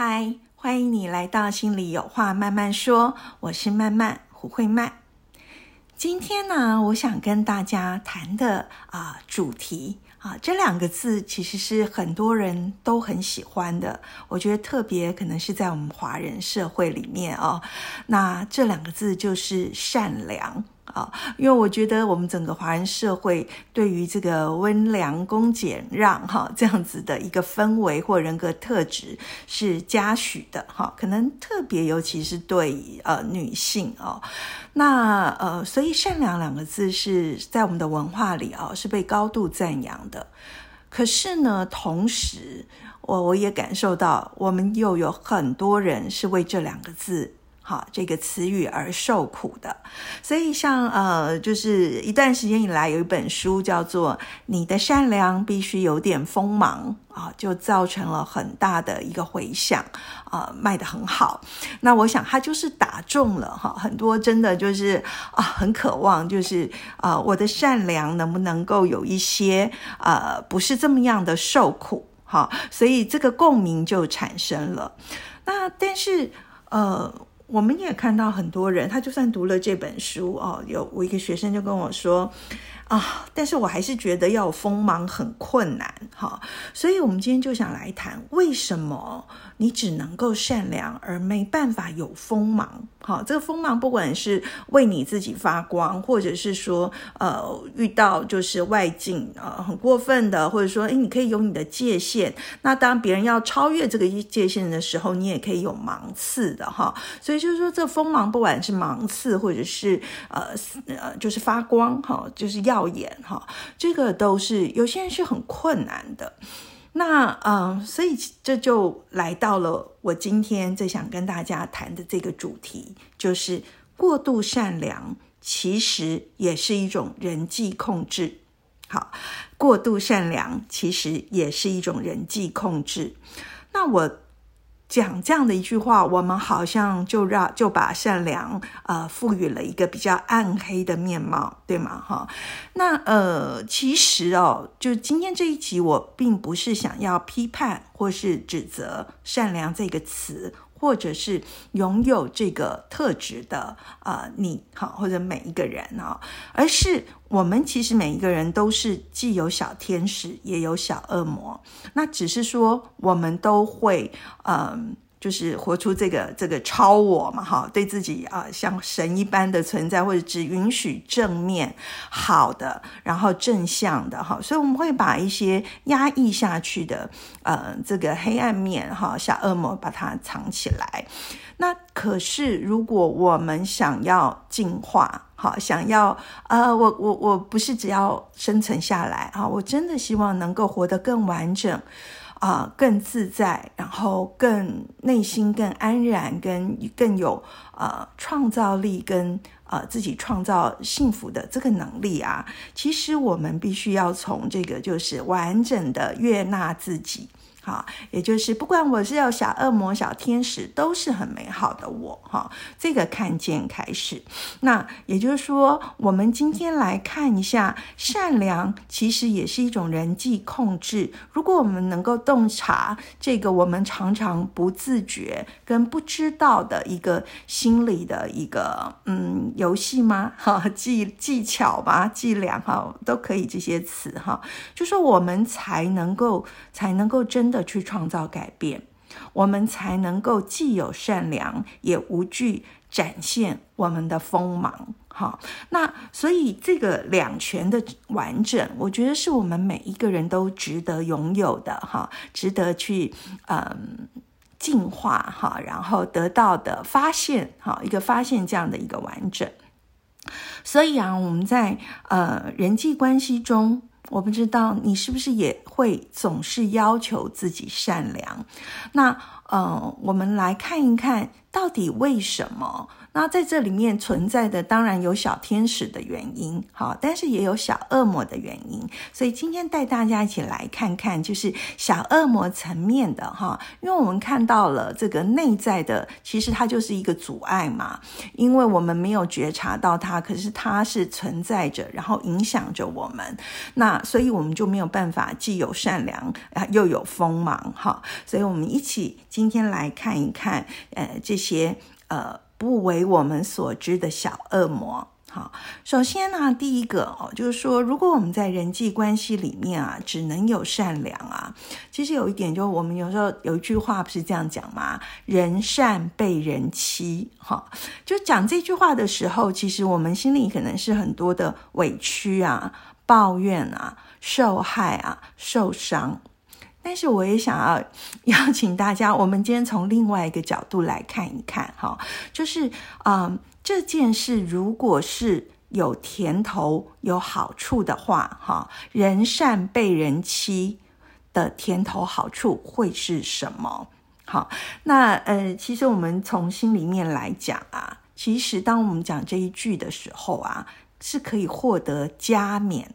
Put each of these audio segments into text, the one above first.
嗨，欢迎你来到心里有话慢慢说，我是慢慢胡慧曼。今天呢，我想跟大家谈的啊主题啊，这两个字其实是很多人都很喜欢的。我觉得特别可能是在我们华人社会里面哦，那这两个字就是善良。啊，因为我觉得我们整个华人社会对于这个温良恭俭让哈这样子的一个氛围或人格特质是嘉许的哈，可能特别尤其是对呃女性哦，那呃所以善良两个字是在我们的文化里啊是被高度赞扬的，可是呢，同时我我也感受到我们又有很多人是为这两个字。好，这个词语而受苦的，所以像呃，就是一段时间以来有一本书叫做《你的善良必须有点锋芒》啊，就造成了很大的一个回响啊，卖得很好。那我想它就是打中了哈，很多真的就是啊，很渴望就是啊，我的善良能不能够有一些呃，不是这么样的受苦哈，所以这个共鸣就产生了。那但是呃。我们也看到很多人，他就算读了这本书哦，有我一个学生就跟我说。啊！但是我还是觉得要有锋芒很困难哈，所以我们今天就想来谈为什么你只能够善良而没办法有锋芒。好，这个锋芒不管是为你自己发光，或者是说呃遇到就是外境啊很过分的，或者说诶你可以有你的界限。那当别人要超越这个界限的时候，你也可以有芒刺的哈。所以就是说，这锋芒不管是芒刺，或者是呃呃就是发光哈，就是要。表演哈，这个都是有些人是很困难的。那嗯，所以这就来到了我今天最想跟大家谈的这个主题，就是过度善良其实也是一种人际控制。好，过度善良其实也是一种人际控制。那我。讲这样的一句话，我们好像就让就把善良呃赋予了一个比较暗黑的面貌，对吗？哈，那呃，其实哦，就今天这一集，我并不是想要批判或是指责“善良”这个词。或者是拥有这个特质的啊，你哈，或者每一个人啊，而是我们其实每一个人都是既有小天使，也有小恶魔，那只是说我们都会嗯。就是活出这个这个超我嘛，哈，对自己啊像神一般的存在，或者只允许正面好的，然后正向的，哈，所以我们会把一些压抑下去的，呃，这个黑暗面，哈，小恶魔把它藏起来。那可是如果我们想要进化，好，想要呃，我我我不是只要生存下来啊，我真的希望能够活得更完整。啊，更自在，然后更内心更安然，跟更有呃创造力，跟呃自己创造幸福的这个能力啊，其实我们必须要从这个就是完整的悦纳自己。哈，也就是不管我是要小恶魔、小天使，都是很美好的我哈。这个看见开始，那也就是说，我们今天来看一下，善良其实也是一种人际控制。如果我们能够洞察这个，我们常常不自觉跟不知道的一个心理的一个嗯游戏吗？哈，技技巧吧，伎俩哈，都可以这些词哈，就说我们才能够才能够真的。去创造改变，我们才能够既有善良，也无惧展现我们的锋芒。哈，那所以这个两全的完整，我觉得是我们每一个人都值得拥有的。哈，值得去嗯进化哈，然后得到的发现哈，一个发现这样的一个完整。所以啊，我们在呃人际关系中。我不知道你是不是也会总是要求自己善良？那呃，我们来看一看到底为什么？那在这里面存在的当然有小天使的原因，好，但是也有小恶魔的原因。所以今天带大家一起来看看，就是小恶魔层面的哈，因为我们看到了这个内在的，其实它就是一个阻碍嘛，因为我们没有觉察到它，可是它是存在着，然后影响着我们。那所以我们就没有办法既有善良啊，又有锋芒哈。所以我们一起今天来看一看，呃，这些呃。不为我们所知的小恶魔，好，首先呢，第一个哦，就是说，如果我们在人际关系里面啊，只能有善良啊，其实有一点，就我们有时候有一句话不是这样讲吗？人善被人欺，哈，就讲这句话的时候，其实我们心里可能是很多的委屈啊、抱怨啊、受害啊、受伤。但是我也想要邀请大家，我们今天从另外一个角度来看一看，哈，就是嗯，这件事如果是有甜头、有好处的话，哈，人善被人欺的甜头好处会是什么？好，那呃，其实我们从心里面来讲啊，其实当我们讲这一句的时候啊，是可以获得加冕。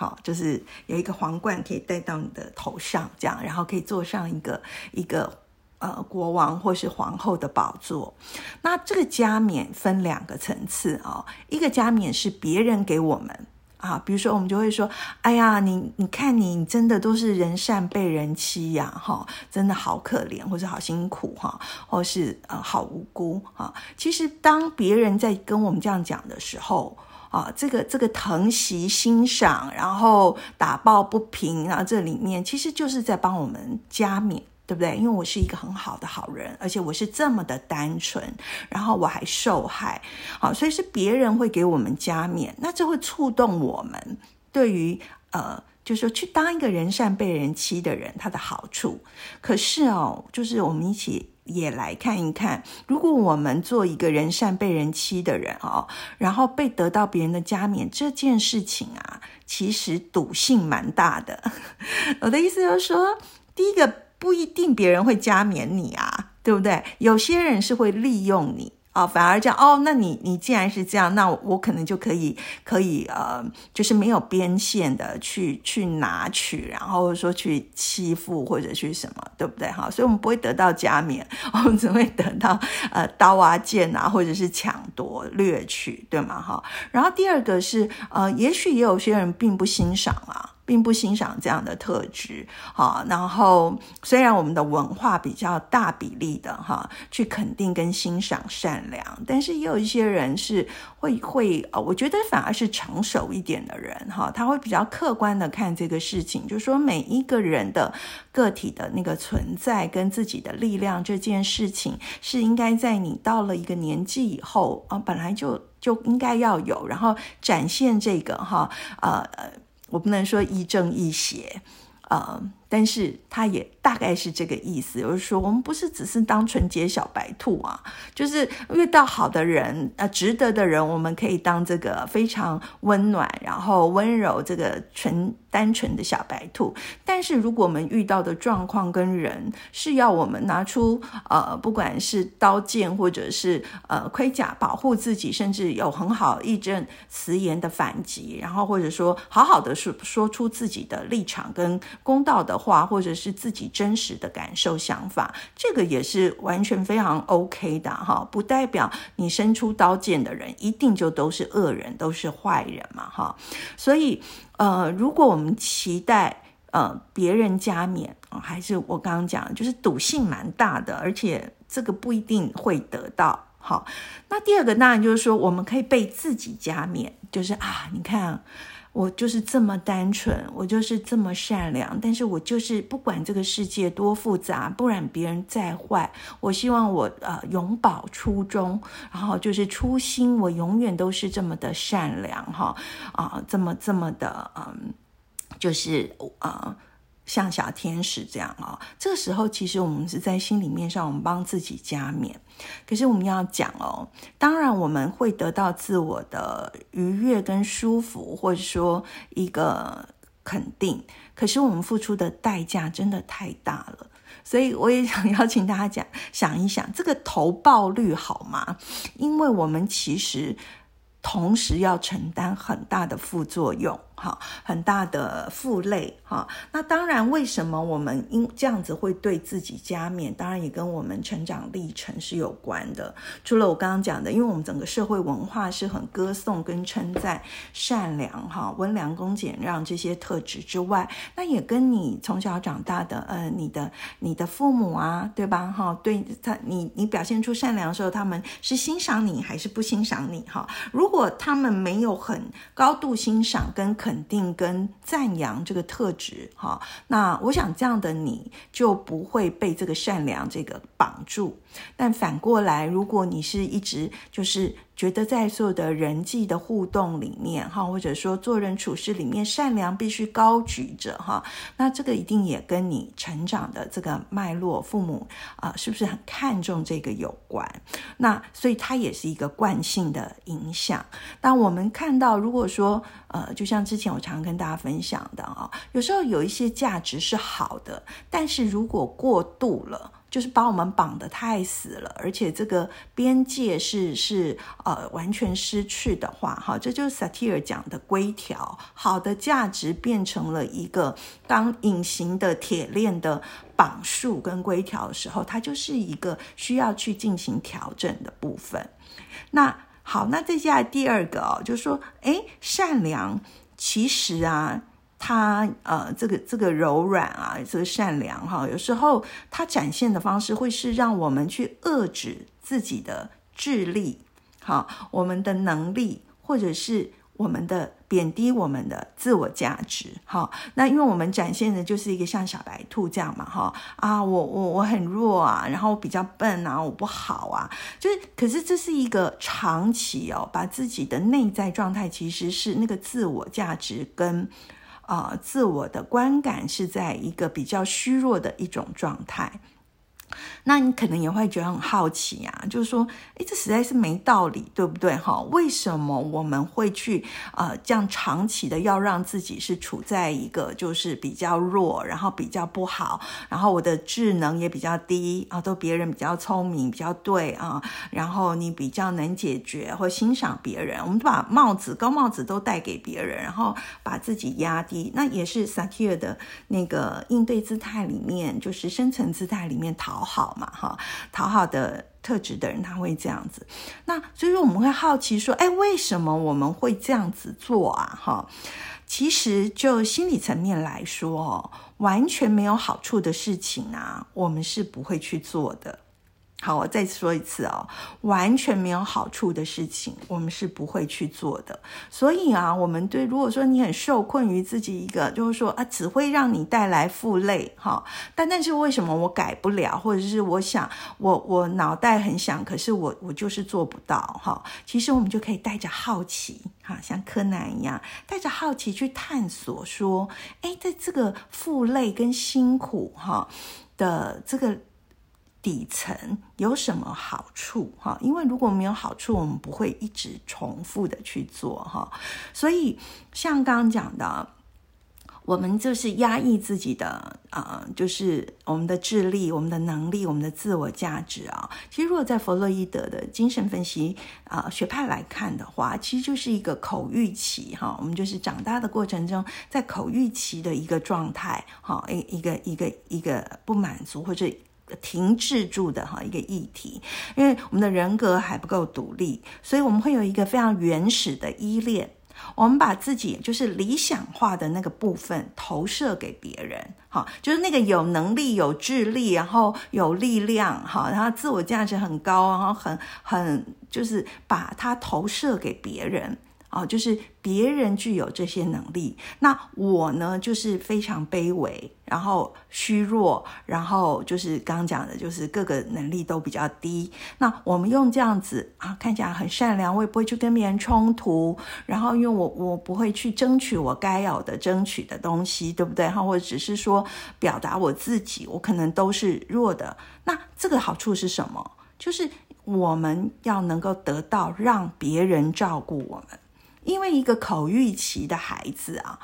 好，就是有一个皇冠可以戴到你的头上，这样，然后可以坐上一个一个呃国王或是皇后的宝座。那这个加冕分两个层次哦，一个加冕是别人给我们啊，比如说我们就会说，哎呀，你你看你真的都是人善被人欺呀，哈，真的好可怜，或者好辛苦哈，或是呃好无辜啊。其实当别人在跟我们这样讲的时候，啊，这个这个疼惜欣赏，然后打抱不平，然后这里面其实就是在帮我们加冕，对不对？因为我是一个很好的好人，而且我是这么的单纯，然后我还受害，好，所以是别人会给我们加冕，那这会触动我们对于呃，就是说去当一个人善被人欺的人，他的好处。可是哦，就是我们一起。也来看一看，如果我们做一个人善被人欺的人哦，然后被得到别人的加冕这件事情啊，其实赌性蛮大的。我的意思就是说，第一个不一定别人会加冕你啊，对不对？有些人是会利用你。啊，反而这样哦，那你你既然是这样，那我可能就可以可以呃，就是没有边线的去去拿取，然后说去欺负或者去什么，对不对？哈，所以我们不会得到加冕，我们只会得到呃刀啊剑啊，或者是抢夺掠取，对吗？哈，然后第二个是呃，也许也有些人并不欣赏啊。并不欣赏这样的特质，好，然后虽然我们的文化比较大比例的哈，去肯定跟欣赏善良，但是也有一些人是会会呃，我觉得反而是成熟一点的人哈，他会比较客观的看这个事情，就是说每一个人的个体的那个存在跟自己的力量这件事情，是应该在你到了一个年纪以后啊，本来就就应该要有，然后展现这个哈，呃呃。我不能说亦正亦邪，呃，但是他也大概是这个意思，就是说我们不是只是当纯洁小白兔啊，就是遇到好的人，呃，值得的人，我们可以当这个非常温暖，然后温柔这个纯。单纯的小白兔，但是如果我们遇到的状况跟人是要我们拿出呃，不管是刀剑或者是呃盔甲保护自己，甚至有很好义正辞严的反击，然后或者说好好的说说出自己的立场跟公道的话，或者是自己真实的感受想法，这个也是完全非常 OK 的哈，不代表你伸出刀剑的人一定就都是恶人，都是坏人嘛哈，所以。呃，如果我们期待呃别人加冕，还是我刚刚讲，就是赌性蛮大的，而且这个不一定会得到。好，那第二个当然就是说，我们可以被自己加冕，就是啊，你看我就是这么单纯，我就是这么善良，但是我就是不管这个世界多复杂，不然别人再坏，我希望我呃永葆初衷，然后就是初心，我永远都是这么的善良哈啊，这么这么的嗯，就是啊。像小天使这样哦，这个时候其实我们是在心里面上，我们帮自己加冕。可是我们要讲哦，当然我们会得到自我的愉悦跟舒服，或者说一个肯定。可是我们付出的代价真的太大了。所以我也想邀请大家讲，想一想这个投报率好吗？因为我们其实同时要承担很大的副作用。哈，很大的负累哈。那当然，为什么我们因这样子会对自己加冕？当然也跟我们成长历程是有关的。除了我刚刚讲的，因为我们整个社会文化是很歌颂跟称赞善良哈、温良恭俭让这些特质之外，那也跟你从小长大的呃，你的你的父母啊，对吧？哈，对他你你表现出善良的时候，他们是欣赏你还是不欣赏你？哈，如果他们没有很高度欣赏跟肯。肯定跟赞扬这个特质，哈，那我想这样的你就不会被这个善良这个绑住。但反过来，如果你是一直就是。觉得在所有的人际的互动里面，哈，或者说做人处事里面，善良必须高举着，哈，那这个一定也跟你成长的这个脉络，父母啊，是不是很看重这个有关？那所以它也是一个惯性的影响。当我们看到，如果说，呃，就像之前我常常跟大家分享的啊，有时候有一些价值是好的，但是如果过度了。就是把我们绑得太死了，而且这个边界是是呃完全失去的话，哈，这就是萨提尔讲的规条。好的价值变成了一个当隐形的铁链的绑束跟规条的时候，它就是一个需要去进行调整的部分。那好，那再下来第二个哦，就是说，哎，善良其实啊。他呃，这个这个柔软啊，这个善良哈，有时候他展现的方式会是让我们去遏制自己的智力，好，我们的能力，或者是我们的贬低我们的自我价值，好，那因为我们展现的就是一个像小白兔这样嘛，哈啊，我我我很弱啊，然后比较笨啊，我不好啊，就是，可是这是一个长期哦，把自己的内在状态其实是那个自我价值跟。啊，自我的观感是在一个比较虚弱的一种状态。那你可能也会觉得很好奇啊，就是说，诶，这实在是没道理，对不对？哈，为什么我们会去呃这样长期的要让自己是处在一个就是比较弱，然后比较不好，然后我的智能也比较低啊，都别人比较聪明，比较对啊，然后你比较能解决或欣赏别人，我们把帽子高帽子都戴给别人，然后把自己压低，那也是萨提尔的那个应对姿态里面，就是深层姿态里面讨。讨好嘛，哈，讨好的特质的人他会这样子。那所以说我们会好奇说，哎，为什么我们会这样子做啊？哈，其实就心理层面来说，哦，完全没有好处的事情啊，我们是不会去做的。好，我再说一次哦，完全没有好处的事情，我们是不会去做的。所以啊，我们对如果说你很受困于自己一个，就是说啊，只会让你带来负累，哈。但但是为什么我改不了，或者是我想我我脑袋很想，可是我我就是做不到，哈。其实我们就可以带着好奇，哈，像柯南一样，带着好奇去探索，说，哎，在这个负累跟辛苦，哈的这个。底层有什么好处哈？因为如果没有好处，我们不会一直重复的去做哈。所以像刚刚讲的，我们就是压抑自己的啊，就是我们的智力、我们的能力、我们的自我价值啊。其实如果在弗洛伊德的精神分析啊学派来看的话，其实就是一个口欲期哈。我们就是长大的过程中，在口欲期的一个状态哈，一一个一个一个不满足或者。停滞住的哈一个议题，因为我们的人格还不够独立，所以我们会有一个非常原始的依恋。我们把自己就是理想化的那个部分投射给别人，哈，就是那个有能力、有智力，然后有力量，哈，然后自我价值很高，然后很很就是把它投射给别人。哦，就是别人具有这些能力，那我呢，就是非常卑微，然后虚弱，然后就是刚刚讲的，就是各个能力都比较低。那我们用这样子啊，看起来很善良，我也不会去跟别人冲突，然后因为我我不会去争取我该有的争取的东西，对不对？哈，或者只是说表达我自己，我可能都是弱的。那这个好处是什么？就是我们要能够得到让别人照顾我们。因为一个口欲期的孩子啊，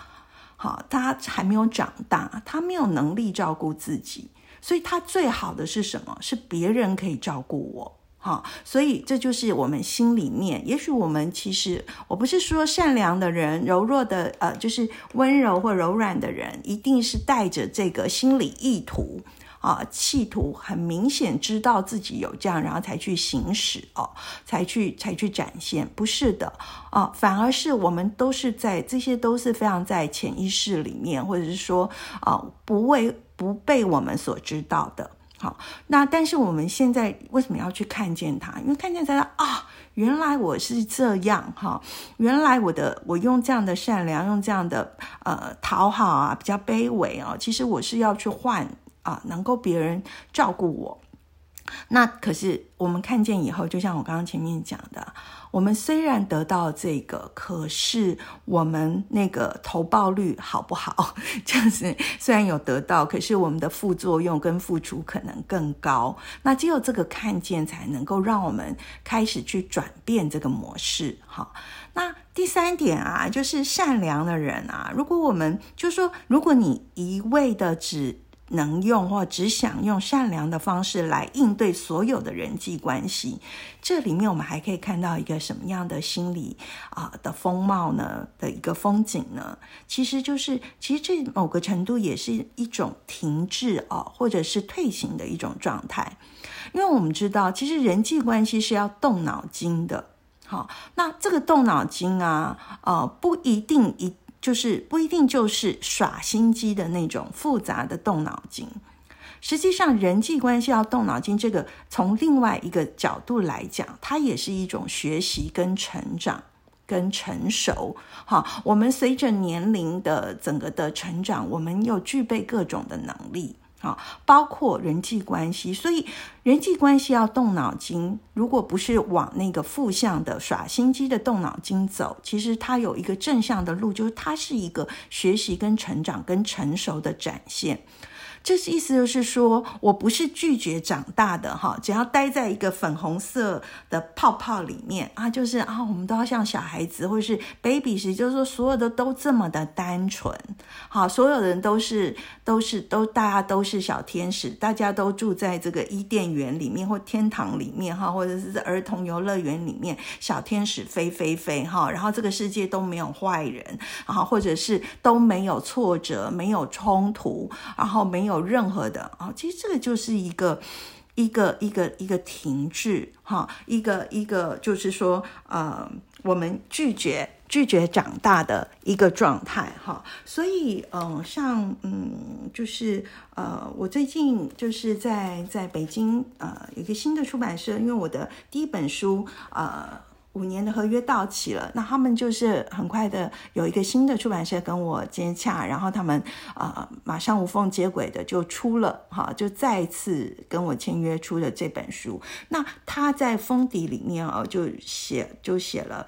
好，他还没有长大，他没有能力照顾自己，所以他最好的是什么？是别人可以照顾我。好，所以这就是我们心里面。也许我们其实，我不是说善良的人、柔弱的，呃，就是温柔或柔软的人，一定是带着这个心理意图啊，企图很明显知道自己有这样，然后才去行使哦，才去才去展现。不是的啊，反而是我们都是在这些都是非常在潜意识里面，或者是说啊，不为不被我们所知道的。好，那但是我们现在为什么要去看见他？因为看见他啊，原来我是这样哈，原来我的我用这样的善良，用这样的呃讨好啊，比较卑微啊，其实我是要去换啊，能够别人照顾我。那可是我们看见以后，就像我刚刚前面讲的。我们虽然得到这个，可是我们那个投报率好不好？就是虽然有得到，可是我们的副作用跟付出可能更高。那只有这个看见，才能够让我们开始去转变这个模式。哈，那第三点啊，就是善良的人啊，如果我们就说，如果你一味的只能用或只想用善良的方式来应对所有的人际关系，这里面我们还可以看到一个什么样的心理啊的风貌呢？的一个风景呢？其实就是，其实这某个程度也是一种停滞啊，或者是退行的一种状态。因为我们知道，其实人际关系是要动脑筋的。好，那这个动脑筋啊，呃，不一定一。就是不一定就是耍心机的那种复杂的动脑筋，实际上人际关系要动脑筋，这个从另外一个角度来讲，它也是一种学习跟成长跟成熟。好，我们随着年龄的整个的成长，我们又具备各种的能力。包括人际关系，所以人际关系要动脑筋。如果不是往那个负向的耍心机的动脑筋走，其实它有一个正向的路，就是它是一个学习跟成长跟成熟的展现。这是意思就是说，我不是拒绝长大的哈，只要待在一个粉红色的泡泡里面啊，就是啊，我们都要像小孩子或者是 baby 时，就是说所有的都这么的单纯，好，所有人都是都是都大家都是小天使，大家都住在这个伊甸园里面或天堂里面哈，或者是儿童游乐园里面，小天使飞飞飞哈，然后这个世界都没有坏人啊，或者是都没有挫折，没有冲突，然后没有。有任何的啊，其实这个就是一个一个一个一个停滞哈，一个一个就是说呃，我们拒绝拒绝长大的一个状态哈。所以嗯，像嗯，就是呃，我最近就是在在北京呃，有一个新的出版社，因为我的第一本书呃。五年的合约到期了，那他们就是很快的有一个新的出版社跟我接洽，然后他们啊马上无缝接轨的就出了哈，就再次跟我签约出了这本书。那他在封底里面哦就写就写了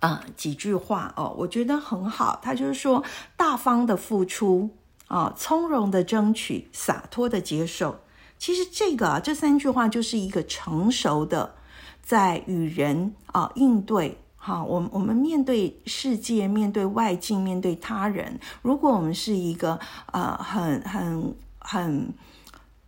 啊几句话哦，我觉得很好。他就是说大方的付出啊，从容的争取，洒脱的接受。其实这个啊这三句话就是一个成熟的。在与人啊应对哈，我们我们面对世界，面对外境，面对他人，如果我们是一个呃很很很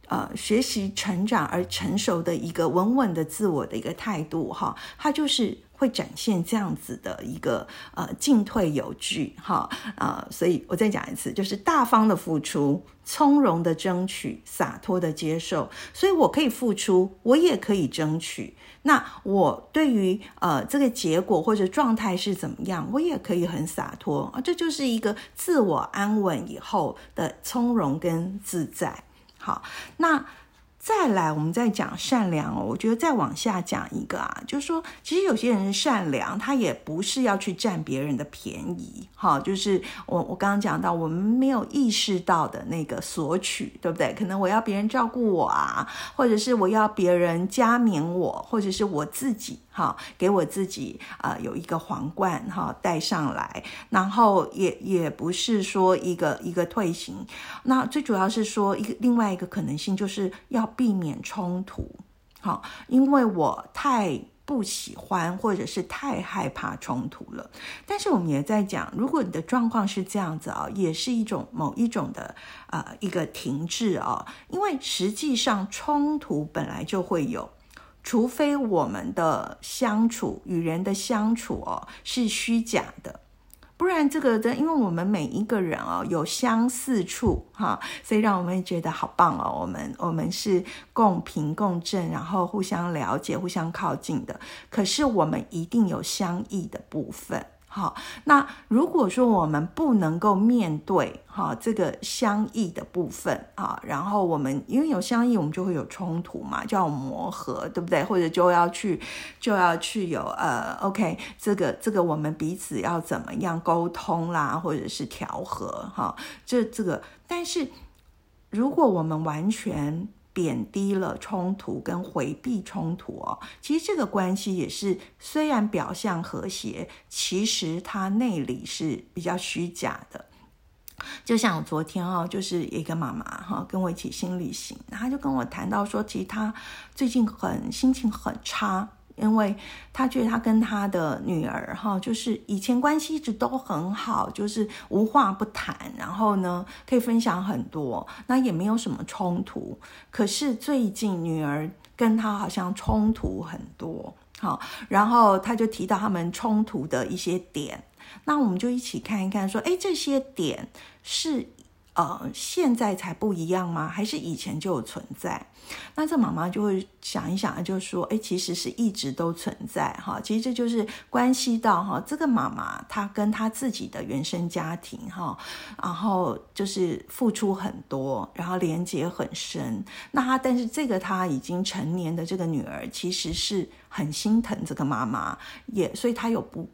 呃学习成长而成熟的一个稳稳的自我的一个态度哈，它就是会展现这样子的一个呃进退有据哈啊，所以我再讲一次，就是大方的付出，从容的争取，洒脱的接受，所以我可以付出，我也可以争取。那我对于呃这个结果或者状态是怎么样，我也可以很洒脱啊，这就是一个自我安稳以后的从容跟自在。好，那。再来，我们再讲善良哦。我觉得再往下讲一个啊，就是说，其实有些人善良，他也不是要去占别人的便宜，哈，就是我我刚刚讲到，我们没有意识到的那个索取，对不对？可能我要别人照顾我啊，或者是我要别人加冕我，或者是我自己。好，给我自己啊有一个皇冠哈戴上来，然后也也不是说一个一个退行，那最主要是说一个另外一个可能性就是要避免冲突，好，因为我太不喜欢或者是太害怕冲突了。但是我们也在讲，如果你的状况是这样子啊，也是一种某一种的呃一个停滞啊，因为实际上冲突本来就会有。除非我们的相处与人的相处哦是虚假的，不然这个的，因为我们每一个人哦有相似处哈，所以让我们觉得好棒哦。我们我们是共频共振，然后互相了解、互相靠近的。可是我们一定有相异的部分。好，那如果说我们不能够面对哈这个相异的部分啊，然后我们因为有相异，我们就会有冲突嘛，就要磨合，对不对？或者就要去就要去有呃，OK，这个这个我们彼此要怎么样沟通啦，或者是调和哈，这这个，但是如果我们完全。贬低了冲突跟回避冲突哦，其实这个关系也是虽然表象和谐，其实它内里是比较虚假的。就像我昨天哦，就是一个妈妈哈跟我一起心旅行，她就跟我谈到说，其实她最近很心情很差。因为他觉得他跟他的女儿哈，就是以前关系一直都很好，就是无话不谈，然后呢可以分享很多，那也没有什么冲突。可是最近女儿跟他好像冲突很多，好，然后他就提到他们冲突的一些点，那我们就一起看一看，说，哎，这些点是。呃，现在才不一样吗？还是以前就有存在？那这妈妈就会想一想，就说：哎，其实是一直都存在哈。其实这就是关系到哈，这个妈妈她跟她自己的原生家庭哈，然后就是付出很多，然后连接很深。那她，但是这个她已经成年的这个女儿，其实是很心疼这个妈妈，也所以她有不。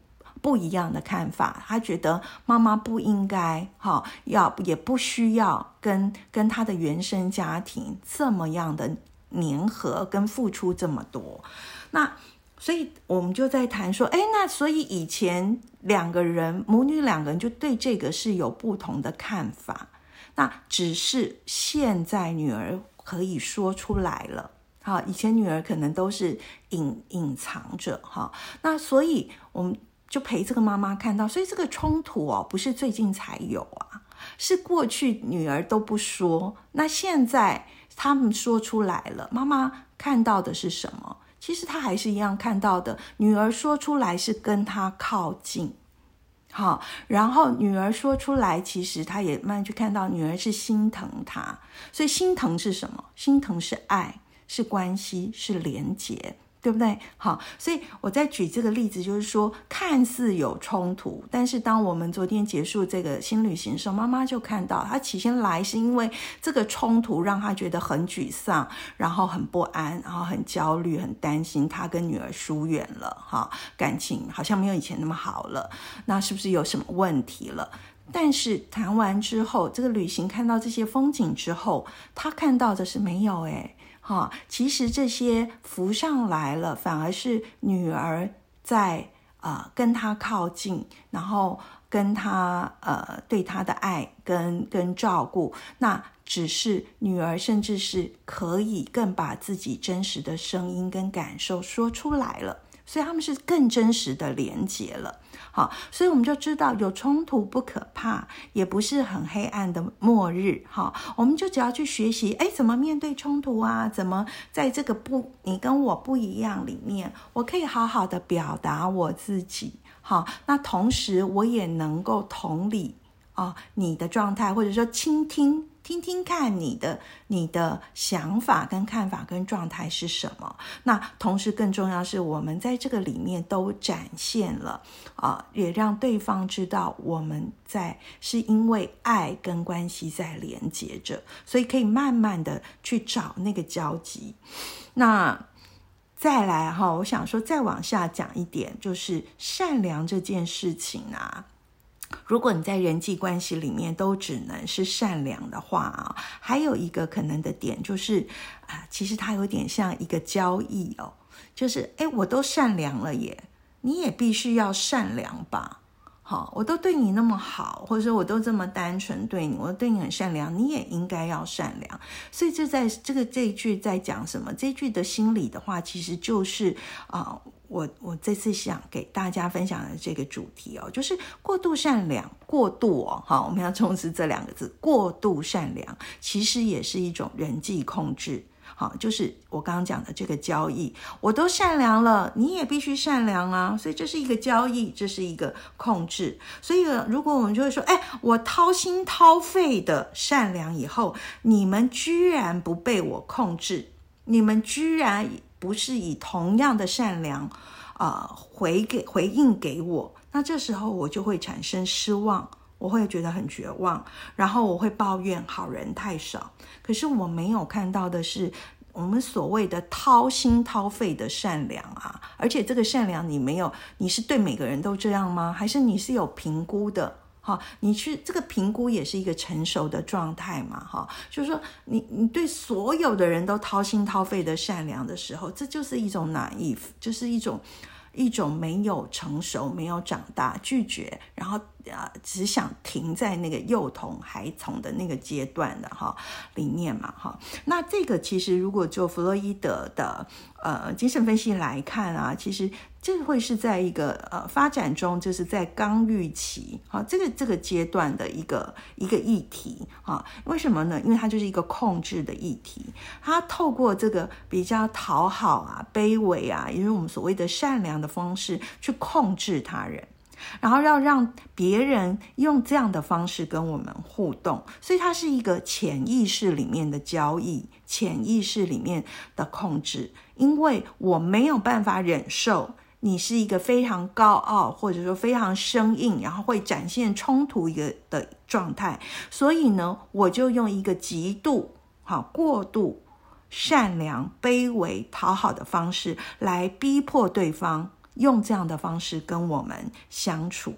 不一样的看法，他觉得妈妈不应该哈，要也不需要跟跟他的原生家庭这么样的粘合跟付出这么多。那所以我们就在谈说，哎，那所以以前两个人母女两个人就对这个是有不同的看法。那只是现在女儿可以说出来了，哈，以前女儿可能都是隐隐藏着哈。那所以我们。就陪这个妈妈看到，所以这个冲突哦，不是最近才有啊，是过去女儿都不说，那现在他们说出来了。妈妈看到的是什么？其实她还是一样看到的。女儿说出来是跟她靠近，好，然后女儿说出来，其实她也慢慢去看到女儿是心疼她，所以心疼是什么？心疼是爱，是关系，是连结。对不对？好，所以我在举这个例子，就是说，看似有冲突，但是当我们昨天结束这个新旅行的时候，妈妈就看到，她起先来是因为这个冲突让她觉得很沮丧，然后很不安，然后很焦虑，很担心她跟女儿疏远了，哈，感情好像没有以前那么好了，那是不是有什么问题了？但是谈完之后，这个旅行看到这些风景之后，她看到的是没有，诶哈，其实这些浮上来了，反而是女儿在呃跟他靠近，然后跟他呃对他的爱跟跟照顾，那只是女儿甚至是可以更把自己真实的声音跟感受说出来了。所以他们是更真实的连接了，好，所以我们就知道有冲突不可怕，也不是很黑暗的末日，哈，我们就只要去学习，哎，怎么面对冲突啊？怎么在这个不你跟我不一样里面，我可以好好的表达我自己，好，那同时我也能够同理啊你的状态，或者说倾听。听听看你的你的想法跟看法跟状态是什么？那同时更重要是我们在这个里面都展现了啊，也让对方知道我们在是因为爱跟关系在连接着，所以可以慢慢的去找那个交集。那再来哈，我想说再往下讲一点，就是善良这件事情啊。如果你在人际关系里面都只能是善良的话啊，还有一个可能的点就是啊，其实它有点像一个交易哦，就是哎，我都善良了耶，你也必须要善良吧？好，我都对你那么好，或者说我都这么单纯对你，我对你很善良，你也应该要善良。所以这在这个这一句在讲什么？这句的心理的话，其实就是啊，我我这次想给大家分享的这个主题哦，就是过度善良，过度哦，好，我们要重视这两个字，过度善良，其实也是一种人际控制。好，就是我刚刚讲的这个交易，我都善良了，你也必须善良啊，所以这是一个交易，这是一个控制。所以如果我们就会说，哎，我掏心掏肺的善良以后，你们居然不被我控制，你们居然不是以同样的善良，啊，回给回应给我，那这时候我就会产生失望。我会觉得很绝望，然后我会抱怨好人太少。可是我没有看到的是，我们所谓的掏心掏肺的善良啊，而且这个善良你没有，你是对每个人都这样吗？还是你是有评估的？哈，你去这个评估也是一个成熟的状态嘛？哈，就是说你你对所有的人都掏心掏肺的善良的时候，这就是一种 naive，就是一种一种没有成熟、没有长大、拒绝，然后。啊，只想停在那个幼童、孩童的那个阶段的哈理念嘛哈。那这个其实如果就弗洛伊德的呃精神分析来看啊，其实这会是在一个呃发展中，就是在刚预期啊这个这个阶段的一个一个议题啊。为什么呢？因为它就是一个控制的议题，它透过这个比较讨好啊、卑微啊，也就是我们所谓的善良的方式去控制他人。然后要让别人用这样的方式跟我们互动，所以它是一个潜意识里面的交易，潜意识里面的控制。因为我没有办法忍受你是一个非常高傲，或者说非常生硬，然后会展现冲突一个的状态，所以呢，我就用一个极度好过度善良、卑微、讨好的方式来逼迫对方。用这样的方式跟我们相处，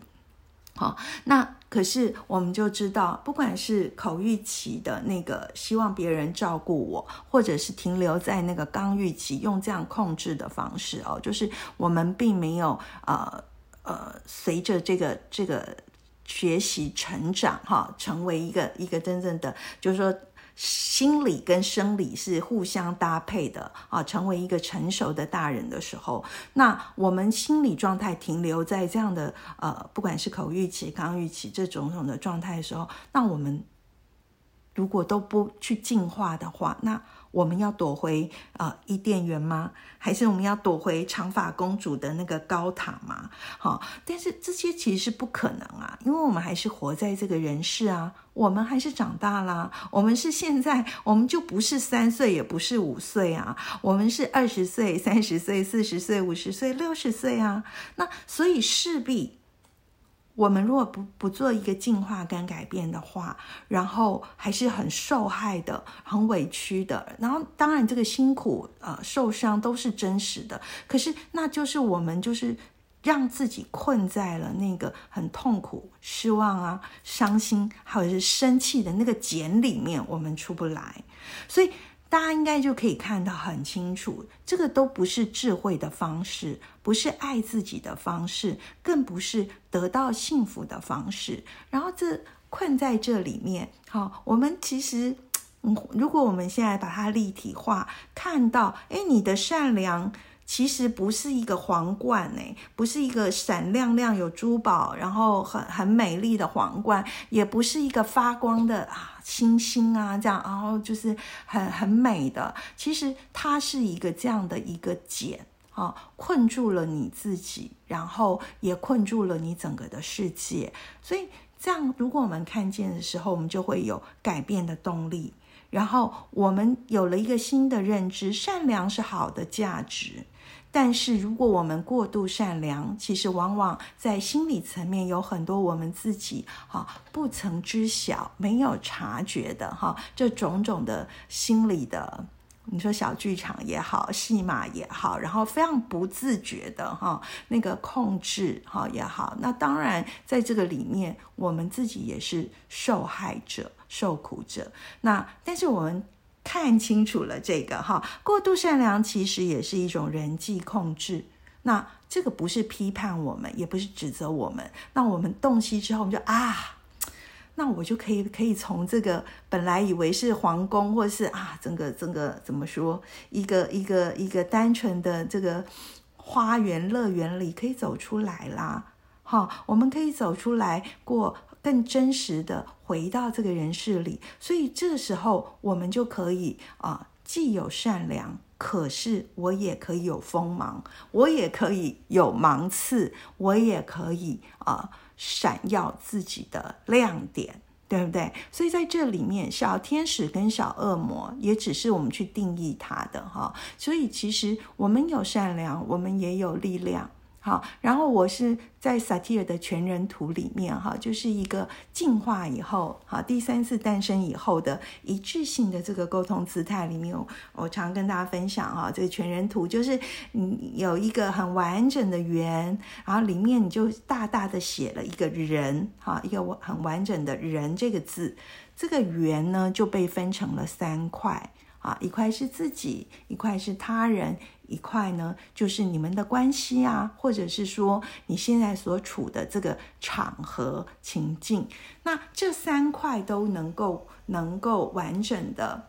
好，那可是我们就知道，不管是口欲期的那个希望别人照顾我，或者是停留在那个刚欲期用这样控制的方式哦，就是我们并没有呃呃随着这个这个学习成长哈，成为一个一个真正的，就是说。心理跟生理是互相搭配的啊，成为一个成熟的大人的时候，那我们心理状态停留在这样的呃，不管是口欲期、刚欲期这种种的状态的时候，那我们如果都不去进化的话，那。我们要躲回啊伊甸园吗？还是我们要躲回长发公主的那个高塔吗？好，但是这些其实是不可能啊，因为我们还是活在这个人世啊，我们还是长大啦，我们是现在，我们就不是三岁，也不是五岁啊，我们是二十岁、三十岁、四十岁、五十岁、六十岁啊，那所以势必。我们如果不不做一个进化跟改变的话，然后还是很受害的、很委屈的，然后当然这个辛苦、呃受伤都是真实的。可是那就是我们就是让自己困在了那个很痛苦、失望啊、伤心，或者是生气的那个茧里面，我们出不来。所以。大家应该就可以看到很清楚，这个都不是智慧的方式，不是爱自己的方式，更不是得到幸福的方式。然后这困在这里面，好，我们其实，嗯，如果我们现在把它立体化，看到，哎，你的善良。其实不是一个皇冠呢，不是一个闪亮亮有珠宝，然后很很美丽的皇冠，也不是一个发光的啊星星啊这样，然后就是很很美的。其实它是一个这样的一个茧啊，困住了你自己，然后也困住了你整个的世界。所以这样，如果我们看见的时候，我们就会有改变的动力。然后我们有了一个新的认知，善良是好的价值。但是，如果我们过度善良，其实往往在心理层面有很多我们自己哈不曾知晓、没有察觉的哈，这种种的心理的，你说小剧场也好，戏码也好，然后非常不自觉的哈那个控制哈也好，那当然在这个里面，我们自己也是受害者、受苦者。那但是我们。看清楚了这个哈，过度善良其实也是一种人际控制。那这个不是批判我们，也不是指责我们。那我们洞悉之后，我们就啊，那我就可以可以从这个本来以为是皇宫，或是啊，整个整个怎么说，一个一个一个单纯的这个花园乐园里，可以走出来啦。好，我们可以走出来过更真实的回到这个人世里。所以这时候，我们就可以啊，既有善良。可是我也可以有锋芒，我也可以有芒刺，我也可以啊闪耀自己的亮点，对不对？所以在这里面，小天使跟小恶魔也只是我们去定义它的哈。所以其实我们有善良，我们也有力量。好，然后我是在萨提尔的全人图里面，哈，就是一个进化以后，哈，第三次诞生以后的一致性的这个沟通姿态里面，我我常跟大家分享，哈，这个全人图就是你有一个很完整的圆，然后里面你就大大的写了一个人，哈，一个很完整的人这个字，这个圆呢就被分成了三块。啊，一块是自己，一块是他人，一块呢就是你们的关系啊，或者是说你现在所处的这个场合情境，那这三块都能够能够完整的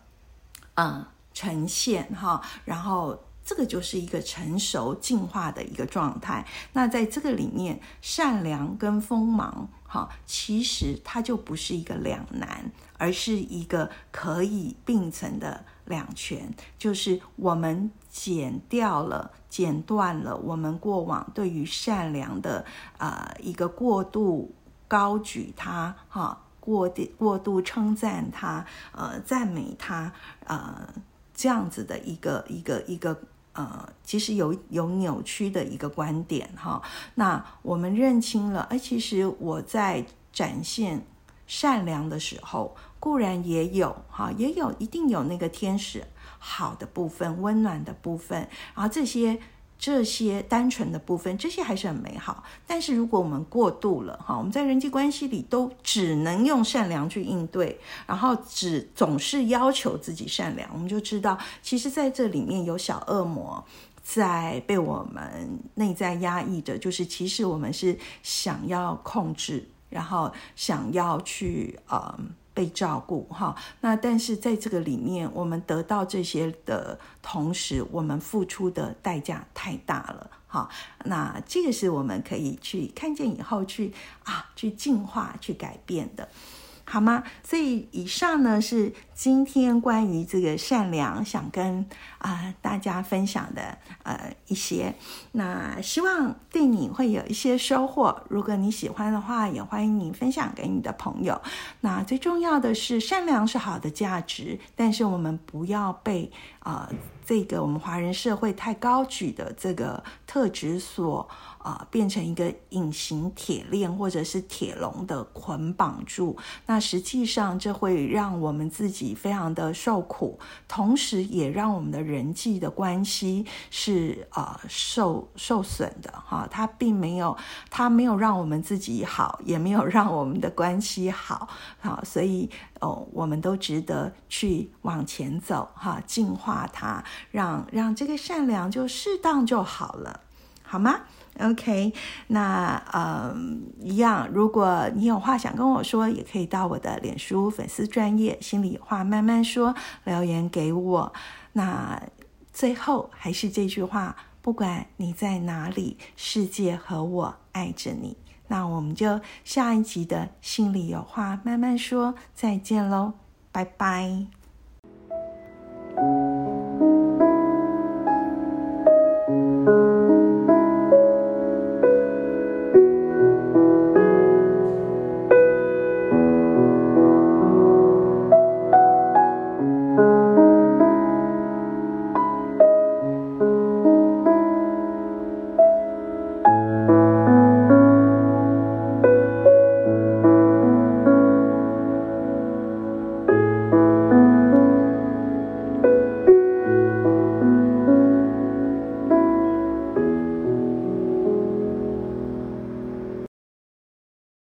嗯呈现哈，然后这个就是一个成熟进化的一个状态。那在这个里面，善良跟锋芒哈，其实它就不是一个两难，而是一个可以并存的。两全就是我们剪掉了、剪断了我们过往对于善良的呃一个过度高举它哈，过过度称赞它呃赞美它呃这样子的一个一个一个呃其实有有扭曲的一个观点哈。那我们认清了，哎，其实我在展现善良的时候。固然也有哈，也有一定有那个天使好的部分、温暖的部分，然后这些这些单纯的部分，这些还是很美好。但是如果我们过度了哈，我们在人际关系里都只能用善良去应对，然后只总是要求自己善良，我们就知道，其实在这里面有小恶魔在被我们内在压抑着，就是其实我们是想要控制，然后想要去呃。被照顾哈，那但是在这个里面，我们得到这些的同时，我们付出的代价太大了哈。那这个是我们可以去看见以后去啊，去进化、去改变的。好吗？所以以上呢是今天关于这个善良想跟啊大家分享的呃一些，那希望对你会有一些收获。如果你喜欢的话，也欢迎你分享给你的朋友。那最重要的是，善良是好的价值，但是我们不要被啊这个我们华人社会太高举的这个特质所。啊，变成一个隐形铁链或者是铁笼的捆绑住，那实际上这会让我们自己非常的受苦，同时也让我们的人际的关系是啊受受损的哈。它并没有，它没有让我们自己好，也没有让我们的关系好，好，所以哦，我们都值得去往前走哈，净化它，让让这个善良就适当就好了，好吗？？OK，那嗯，一样。如果你有话想跟我说，也可以到我的脸书粉丝专业心里话慢慢说留言给我。那最后还是这句话：不管你在哪里，世界和我爱着你。那我们就下一集的心里有话慢慢说，再见喽，拜拜。